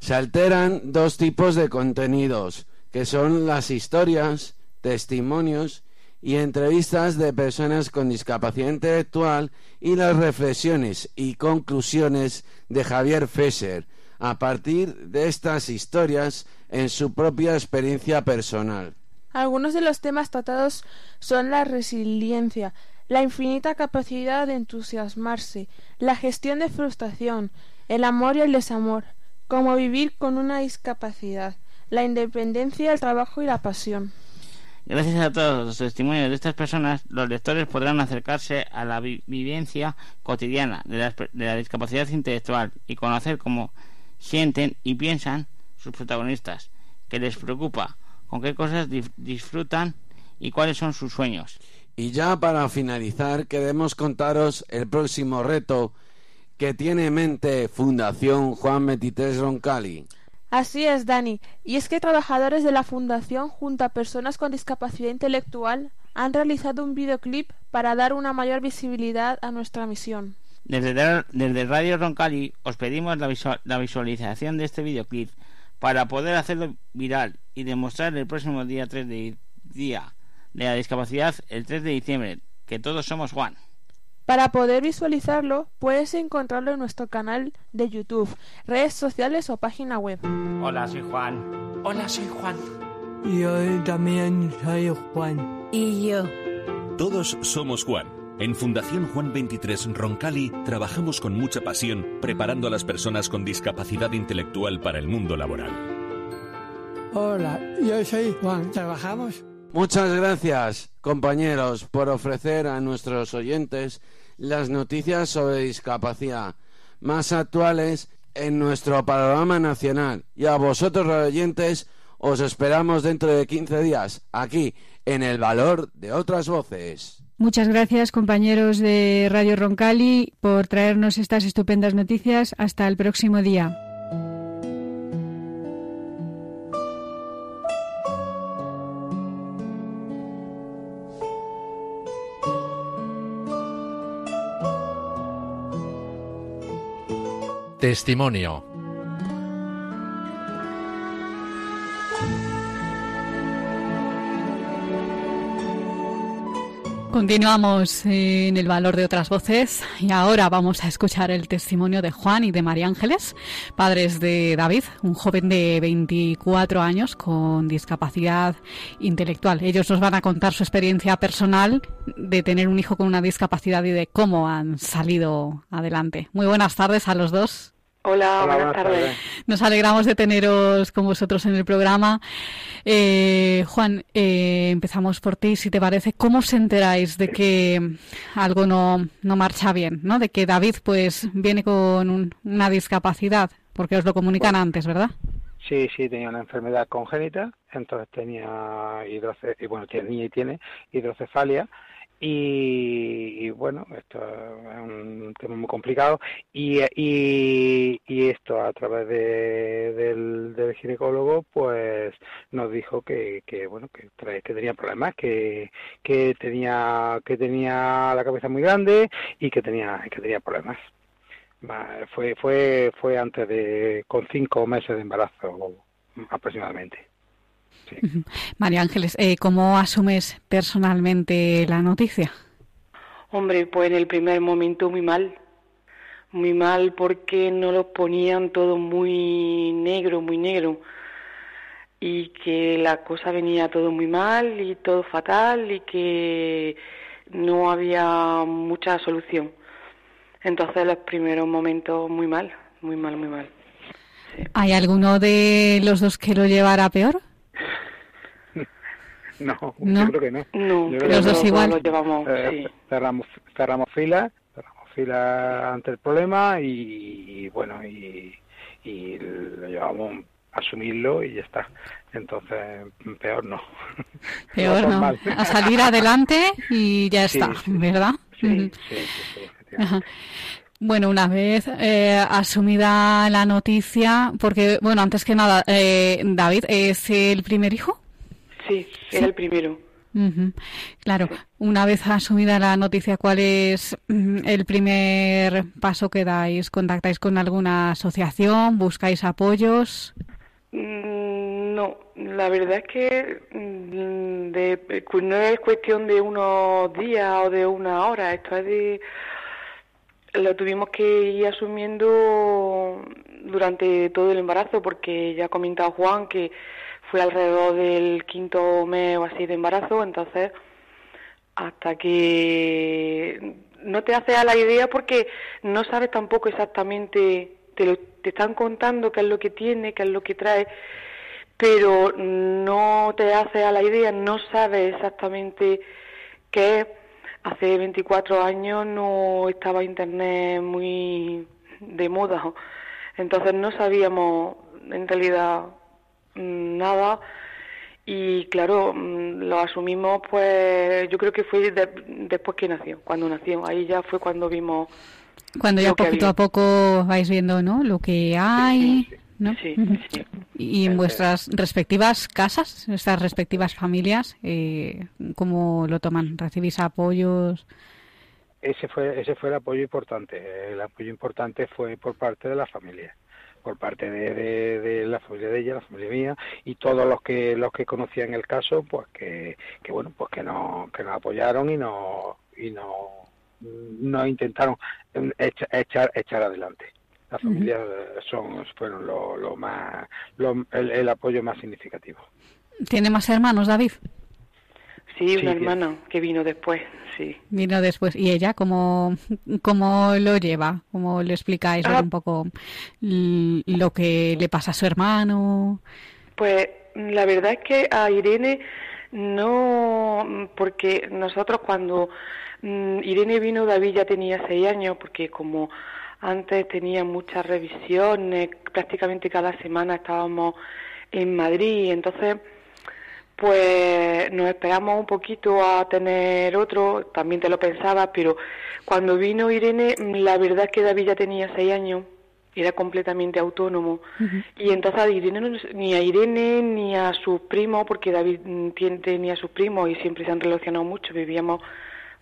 Se alteran dos tipos de contenidos, que son las historias, testimonios y entrevistas de personas con discapacidad intelectual y las reflexiones y conclusiones de Javier Fesser a partir de estas historias en su propia experiencia personal. Algunos de los temas tratados son la resiliencia, la infinita capacidad de entusiasmarse, la gestión de frustración, el amor y el desamor, como vivir con una discapacidad, la independencia, el trabajo y la pasión. Gracias a todos los testimonios de estas personas, los lectores podrán acercarse a la vivencia cotidiana de la, de la, discapacidad intelectual y conocer cómo sienten y piensan sus protagonistas, qué les preocupa, con qué cosas disfrutan y cuáles son sus sueños. Y ya para finalizar, queremos contaros el próximo reto que tiene en mente Fundación Juan Metités Roncali. Así es, Dani. Y es que trabajadores de la Fundación junto a personas con discapacidad intelectual han realizado un videoclip para dar una mayor visibilidad a nuestra misión. Desde, Radio Roncali os pedimos la, la visualización de este videoclip para poder hacerlo viral y demostrar el próximo día 3 de día de la discapacidad el 3 de diciembre que todos somos Juan. Para poder visualizarlo, puedes encontrarlo en nuestro canal de YouTube, redes sociales o página web. Hola, soy Juan. Hola, soy Juan. Yo también soy Juan. Y yo. Todos somos Juan. En Fundación Juan 23 Roncali trabajamos con mucha pasión preparando a las personas con discapacidad intelectual para el mundo laboral. Hola, yo soy Juan. ¿Trabajamos? Muchas gracias, compañeros, por ofrecer a nuestros oyentes las noticias sobre discapacidad más actuales en nuestro panorama nacional. Y a vosotros, oyentes, os esperamos dentro de 15 días, aquí, en El Valor de Otras Voces. Muchas gracias, compañeros de Radio Roncali, por traernos estas estupendas noticias. Hasta el próximo día. Testimonio. Continuamos en el valor de otras voces y ahora vamos a escuchar el testimonio de Juan y de María Ángeles, padres de David, un joven de 24 años con discapacidad intelectual. Ellos nos van a contar su experiencia personal de tener un hijo con una discapacidad y de cómo han salido adelante. Muy buenas tardes a los dos. Hola, buenas, tardes. Nos alegramos de teneros con vosotros en el programa. Eh, Juan, eh, empezamos por ti, si te parece. ¿Cómo os enteráis de que algo no, no marcha bien? ¿no? De que David pues viene con una discapacidad, porque os lo comunican antes, ¿verdad? Sí, sí, tenía una enfermedad congénita, entonces tenía hidrocefalia, y bueno, tiene y tiene hidrocefalia, y, bueno, esto es un tema muy complicado y, y, y esto a través de, del, del, ginecólogo pues nos dijo que, que bueno que, que tenía problemas, que, que tenía que tenía la cabeza muy grande y que tenía que tenía problemas. Fue fue fue antes de con cinco meses de embarazo aproximadamente. María Ángeles, eh, ¿cómo asumes personalmente la noticia? Hombre, pues en el primer momento muy mal, muy mal porque no lo ponían todo muy negro, muy negro y que la cosa venía todo muy mal y todo fatal y que no había mucha solución. Entonces los primeros momentos muy mal, muy mal, muy mal. ¿Hay alguno de los dos que lo llevara peor? No, yo creo que no. no los dos igual. llevamos, eh, cerramos, cerramos fila, cerramos fila ante el problema y, bueno, y, y lo llevamos a asumirlo y ya está. Entonces, peor no. Peor no. A salir adelante y ya está, ¿verdad? Sí, sí, sí, Bueno, una vez eh, asumida la noticia, porque, bueno, antes que nada, eh, David, ¿es el primer hijo? Sí, era el primero. Claro, una vez asumida la noticia, ¿cuál es mm, el primer paso que dais? ¿Contactáis con alguna asociación? ¿Buscáis apoyos? Mm, no, la verdad es que mm, de, pues no es cuestión de unos días o de una hora, esto es de... Lo tuvimos que ir asumiendo durante todo el embarazo porque ya ha comentado Juan que fue alrededor del quinto mes o así de embarazo, entonces hasta que no te haces a la idea porque no sabes tampoco exactamente, te, lo, te están contando qué es lo que tiene, qué es lo que trae, pero no te haces a la idea, no sabes exactamente qué es. Hace 24 años no estaba Internet muy de moda, entonces no sabíamos en realidad Mm, nada. Y claro, mm, lo asumimos pues yo creo que fue después que nació, cuando nació, ahí ya fue cuando vimos... Cuando ya poquito a poco vais viendo, ¿no? Lo que hay, ¿no? Y en vuestras respectivas casas, nuestras respectivas familias, eh, ¿cómo lo toman? ¿Recibís apoyos? ese fue ese fue el apoyo importante. El apoyo importante fue por parte de la familia por parte de, de, la familia de ella, la familia mía y todos los que los que conocían el caso, pues que, que bueno, pues que nos que nos apoyaron y no y no nos intentaron echar echar, adelante. Las familias son fueron lo, lo más el apoyo más significativo. ¿Tiene más hermanos, David? Sí, una hermana que vino después, sí. Vino después. ¿Y ella cómo, cómo lo lleva? ¿Cómo le explicáis ah. un poco lo que le pasa a su hermano? Pues la verdad es que a Irene no, porque nosotros cuando mm, Irene vino, David ya tenía seis años, porque como antes tenía muchas revisiones, prácticamente cada semana estábamos en Madrid, entonces pues nos esperamos un poquito a tener otro, también te lo pensaba, pero cuando vino Irene, la verdad es que David ya tenía seis años, era completamente autónomo, y entonces a Irene, ni a Irene ni a sus primos, porque David tenía a sus primos y siempre se han relacionado mucho, vivíamos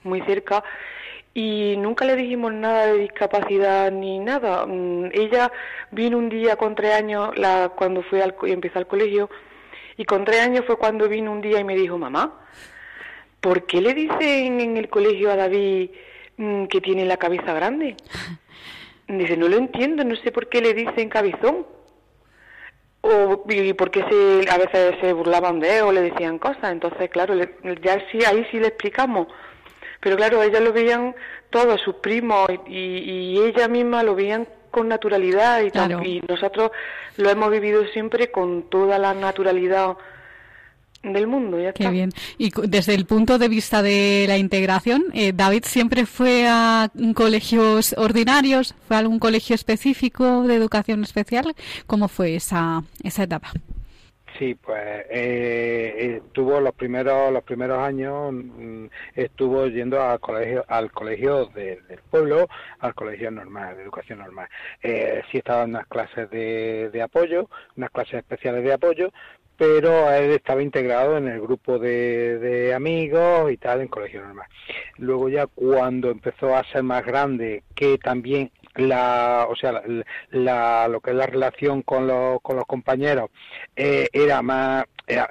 muy cerca, y nunca le dijimos nada de discapacidad ni nada. Mm, ella vino un día con tres años, la, cuando fue al, empezó al colegio, y con tres años fue cuando vino un día y me dijo, mamá, ¿por qué le dicen en el colegio a David mm, que tiene la cabeza grande? Dice, no lo entiendo, no sé por qué le dicen cabezón. O, y por qué se, a veces se burlaban de él o le decían cosas. Entonces, claro, ya sí, ahí sí le explicamos. Pero claro, ellas lo veían todos, sus primos, y, y ella misma lo veían con naturalidad y, y nosotros lo hemos vivido siempre con toda la naturalidad del mundo. Ya Qué bien. Y desde el punto de vista de la integración, eh, David siempre fue a colegios ordinarios, fue a algún colegio específico de educación especial. ¿Cómo fue esa, esa etapa? Sí, pues eh, estuvo los primeros los primeros años mm, estuvo yendo al colegio al colegio del pueblo, al colegio normal, de educación normal. Eh, sí estaba en unas clases de, de apoyo, unas clases especiales de apoyo, pero él estaba integrado en el grupo de, de, amigos y tal en colegio normal. Luego ya cuando empezó a ser más grande, que también la, o sea, la, lo que es la relación con, los, con los compañeros eh, era más,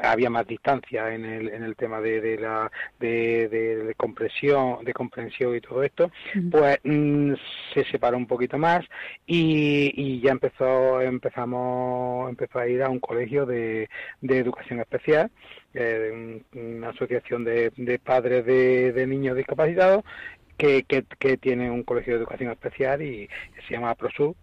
había más distancia en el, en el tema de, de la de, de, comprensión, de comprensión y todo esto, pues mm, se separó un poquito más y, y ya empezó, empezamos, empezó a ir a un colegio de, de educación especial eh, una asociación de, de padres de, de, niños discapacitados que, que, tiene un colegio de educación especial y se llama ProSub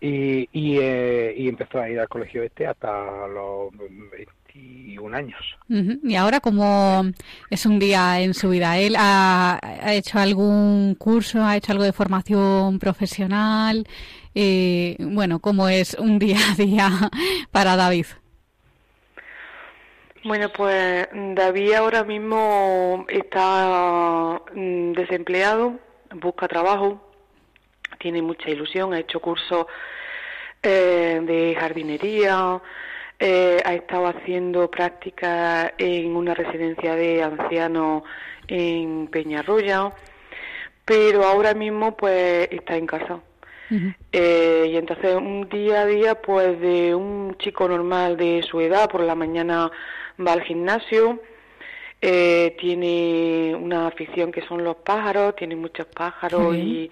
y, y, eh, y empezó a ir al colegio este hasta los 21 años. Y ahora, como es un día en su vida? ¿Él ha, hecho algún curso, ha hecho algo de formación profesional? Eh, bueno, ¿cómo es un día a día para David? Bueno, pues David ahora mismo está mm, desempleado, busca trabajo, tiene mucha ilusión, ha hecho cursos eh, de jardinería, eh, ha estado haciendo prácticas en una residencia de ancianos en Peñarroya, pero ahora mismo pues está en casa. Eh, y entonces un día a día pues de un chico normal de su edad por la mañana va al gimnasio, eh, tiene una afición que son los pájaros, tiene muchos pájaros y,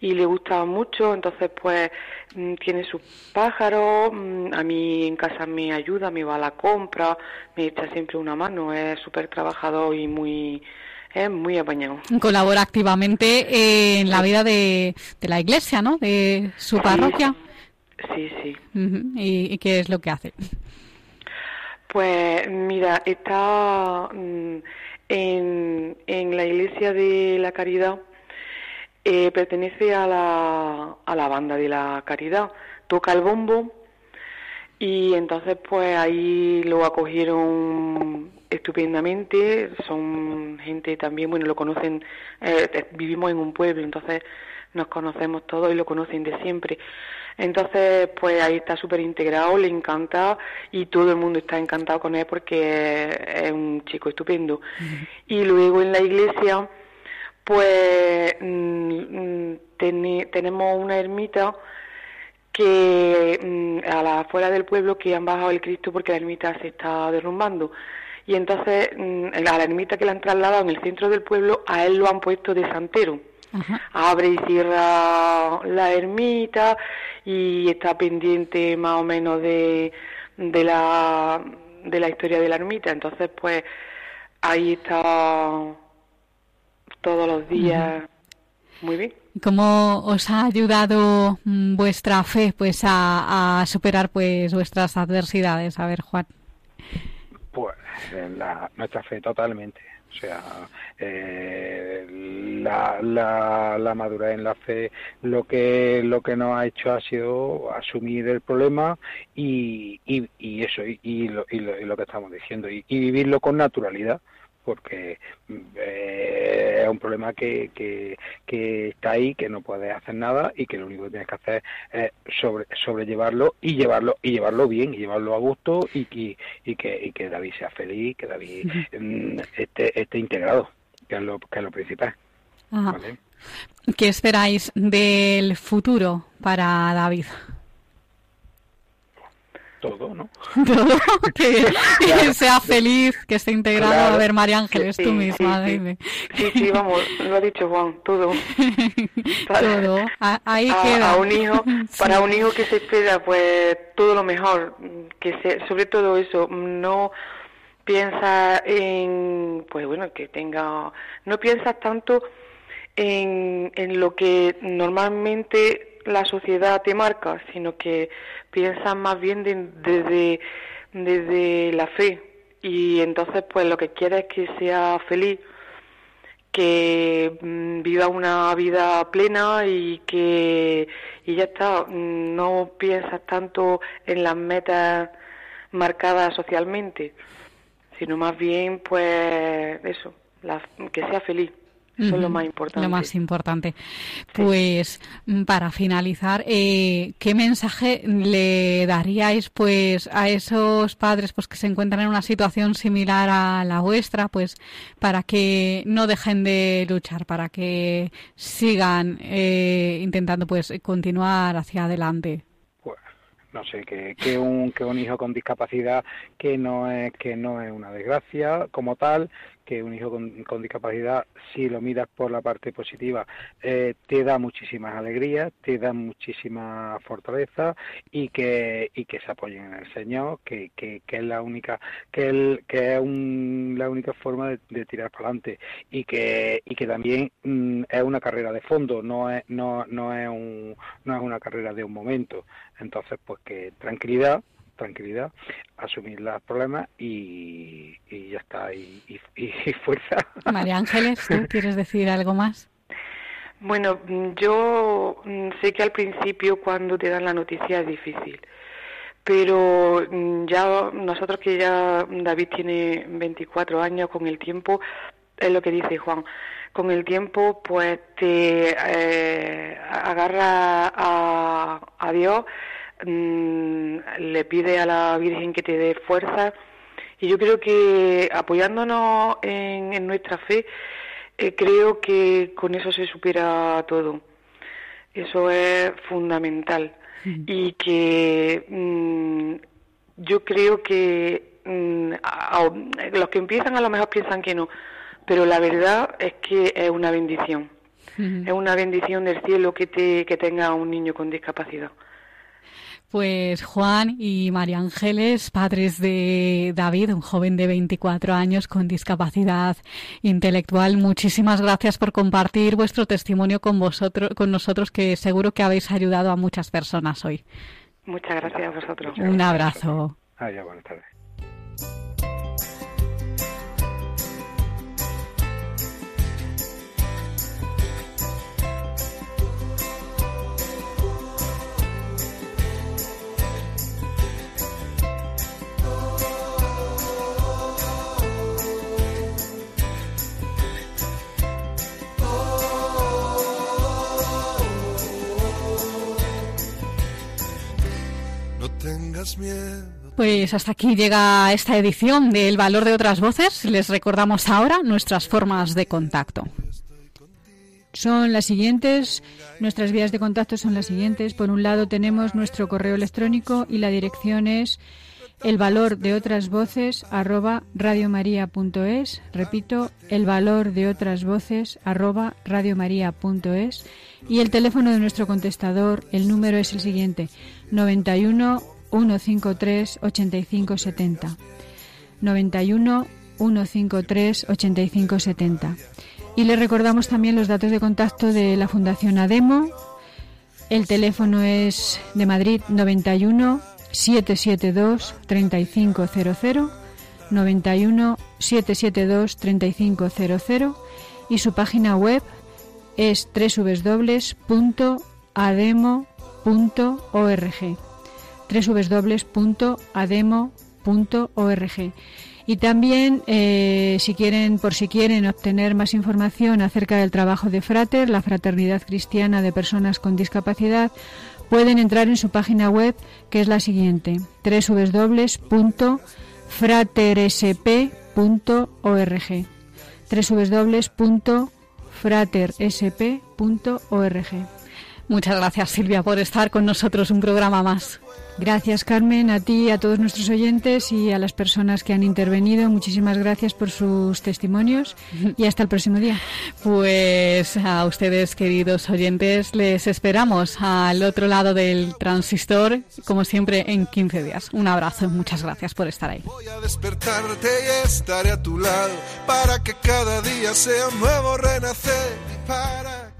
y le gusta mucho, entonces pues mm, tiene sus pájaros, mm, a mí en casa me ayuda, me va a la compra, me echa siempre una mano, es súper trabajador y muy es muy apañado. Colabora activamente en la vida de, de la iglesia, ¿no? De su parroquia. Sí, sí. ¿Y, qué es lo que hace? Pues mira, está mm, en, en la iglesia de la Caridad, eh, pertenece a la, a la banda de la Caridad, toca el bombo y entonces pues ahí lo acogieron estupendamente, son gente también, bueno, lo conocen, eh, vivimos en un pueblo, entonces nos conocemos todos y lo conocen de siempre. Entonces, pues ahí está súper integrado, le encanta y todo el mundo está encantado con él porque es un chico estupendo. Y luego en la iglesia, pues mm, mm, tenemos una ermita que mm, a la afuera del pueblo que han bajado el Cristo porque la ermita se está derrumbando. Y entonces a la ermita que la han trasladado en el centro del pueblo, a él lo han puesto de santero. Abre y cierra la ermita y está pendiente más o menos de, de, la, de la historia de la ermita. Entonces, pues ahí está todos los días. Muy bien. ¿Cómo os ha ayudado mm, vuestra fe pues a, superar pues vuestras adversidades? A ver, Juan. Pues la, nuestra fe totalmente. O sea, eh, la, la, la, madurez en la fe lo que lo que nos ha hecho ha sido asumir el problema y, y, y eso y, y, lo, y, lo, que estamos diciendo y, vivirlo con naturalidad porque eh, es un problema que, que, que, está ahí, que no puedes hacer nada y que lo único que tienes que hacer es sobre, sobrellevarlo y llevarlo y llevarlo bien y llevarlo a gusto y, y, y que, y que David sea feliz, que David mm, esté, esté integrado, que es lo, que es lo principal. ¿Qué esperáis del futuro para David? Todo, ¿no? Todo, que, sea feliz, que esté integrado. A ver, María Ángeles, tú misma, sí, dime. Sí, sí, vamos, lo ha dicho Juan, todo. todo, ahí queda. A un hijo, para un hijo que se espera, pues todo lo mejor, que se, sobre todo eso, no piensa en, pues bueno, que tenga, no piensas tanto en, en lo que normalmente la sociedad te marca, sino que piensas más bien desde, desde la fe. Y entonces, pues lo que quieres es que sea feliz, que mm, viva una vida plena y que y ya está, no piensas tanto en las metas marcadas socialmente, sino más bien, pues eso, que sea feliz. Eso es lo más importante. Lo más importante. Pues mm, para finalizar, eh, ¿qué mensaje le daríais pues a esos padres pues que se encuentran en una situación similar a la vuestra, pues para que no dejen de luchar, para que sigan eh, intentando pues continuar hacia adelante? Pues, no sé que, que un que un hijo con discapacidad que no es que no es una desgracia como tal que un hijo con, discapacidad, si lo miras por la parte positiva, eh, te da muchísimas alegrías, te da muchísima fortaleza y que, y que se apoyen en el Señor, que, que, que es la única, que, el, que es un, la única forma de, tirar para adelante y que, y que también mm, es una carrera de fondo, no es, no, no, es un, no es una carrera de un momento. Entonces, pues que tranquilidad, tranquilidad, asumir los problemas y, ya está, y, fuerza. María Ángeles, ¿tú quieres decir algo más? Bueno, yo mm, sé que al principio cuando te dan la noticia es difícil, pero mm, ya nosotros que ya David tiene 24 años con el tiempo, es lo que dice Juan, con el tiempo pues te eh, agarra a, a Dios Mm, le pide a la Virgen que te dé fuerza y yo creo que apoyándonos en, nuestra fe, eh, creo que con eso se supera todo. Eso es fundamental. Y que mm, yo creo que mm, los que empiezan a lo mejor piensan que no, pero la verdad es que es una bendición. Es una bendición del cielo que, te, que tenga un niño con discapacidad. Pues Juan y María Ángeles, padres de David, un joven de 24 años con discapacidad intelectual, muchísimas gracias por compartir vuestro testimonio con vosotros, con nosotros, que seguro que habéis ayudado a muchas personas hoy. Muchas gracias a vosotros. Un abrazo. Ah, buenas tardes. Pues hasta aquí llega esta edición del Valor de otras Voces. Les recordamos ahora nuestras formas de contacto. son las siguientes. Nuestras vías de contacto son las siguientes. Por un lado tenemos nuestro correo electrónico y la dirección es el valor de otras voces arroba. Repito, el valor de otras voces arroba. Y el teléfono de nuestro contestador, el número es el siguiente, 91 153 8570. 91 153 8570. Y le recordamos también los datos de contacto de la Fundación ADEMO. El teléfono es de Madrid 91 772 3500 91 772 3500 y su página web es www.ademo.org www.ademo.org y también, eh, si quieren, por si quieren obtener más información acerca del trabajo de Frater, la Fraternidad Cristiana de Personas con Discapacidad, pueden entrar en su página web, que es la siguiente: www.fratersp.org. www.fratersp.org. Muchas gracias, Silvia, por estar con nosotros un programa más. Gracias, Carmen, a ti, a todos nuestros oyentes y a las personas que han intervenido. Muchísimas gracias por sus testimonios y hasta el próximo día. Pues a ustedes, queridos oyentes, les esperamos al otro lado del transistor, como siempre, en 15 días. Un abrazo, muchas gracias por estar ahí. Voy a despertarte y estaré a tu lado para que cada día sea un nuevo renacer.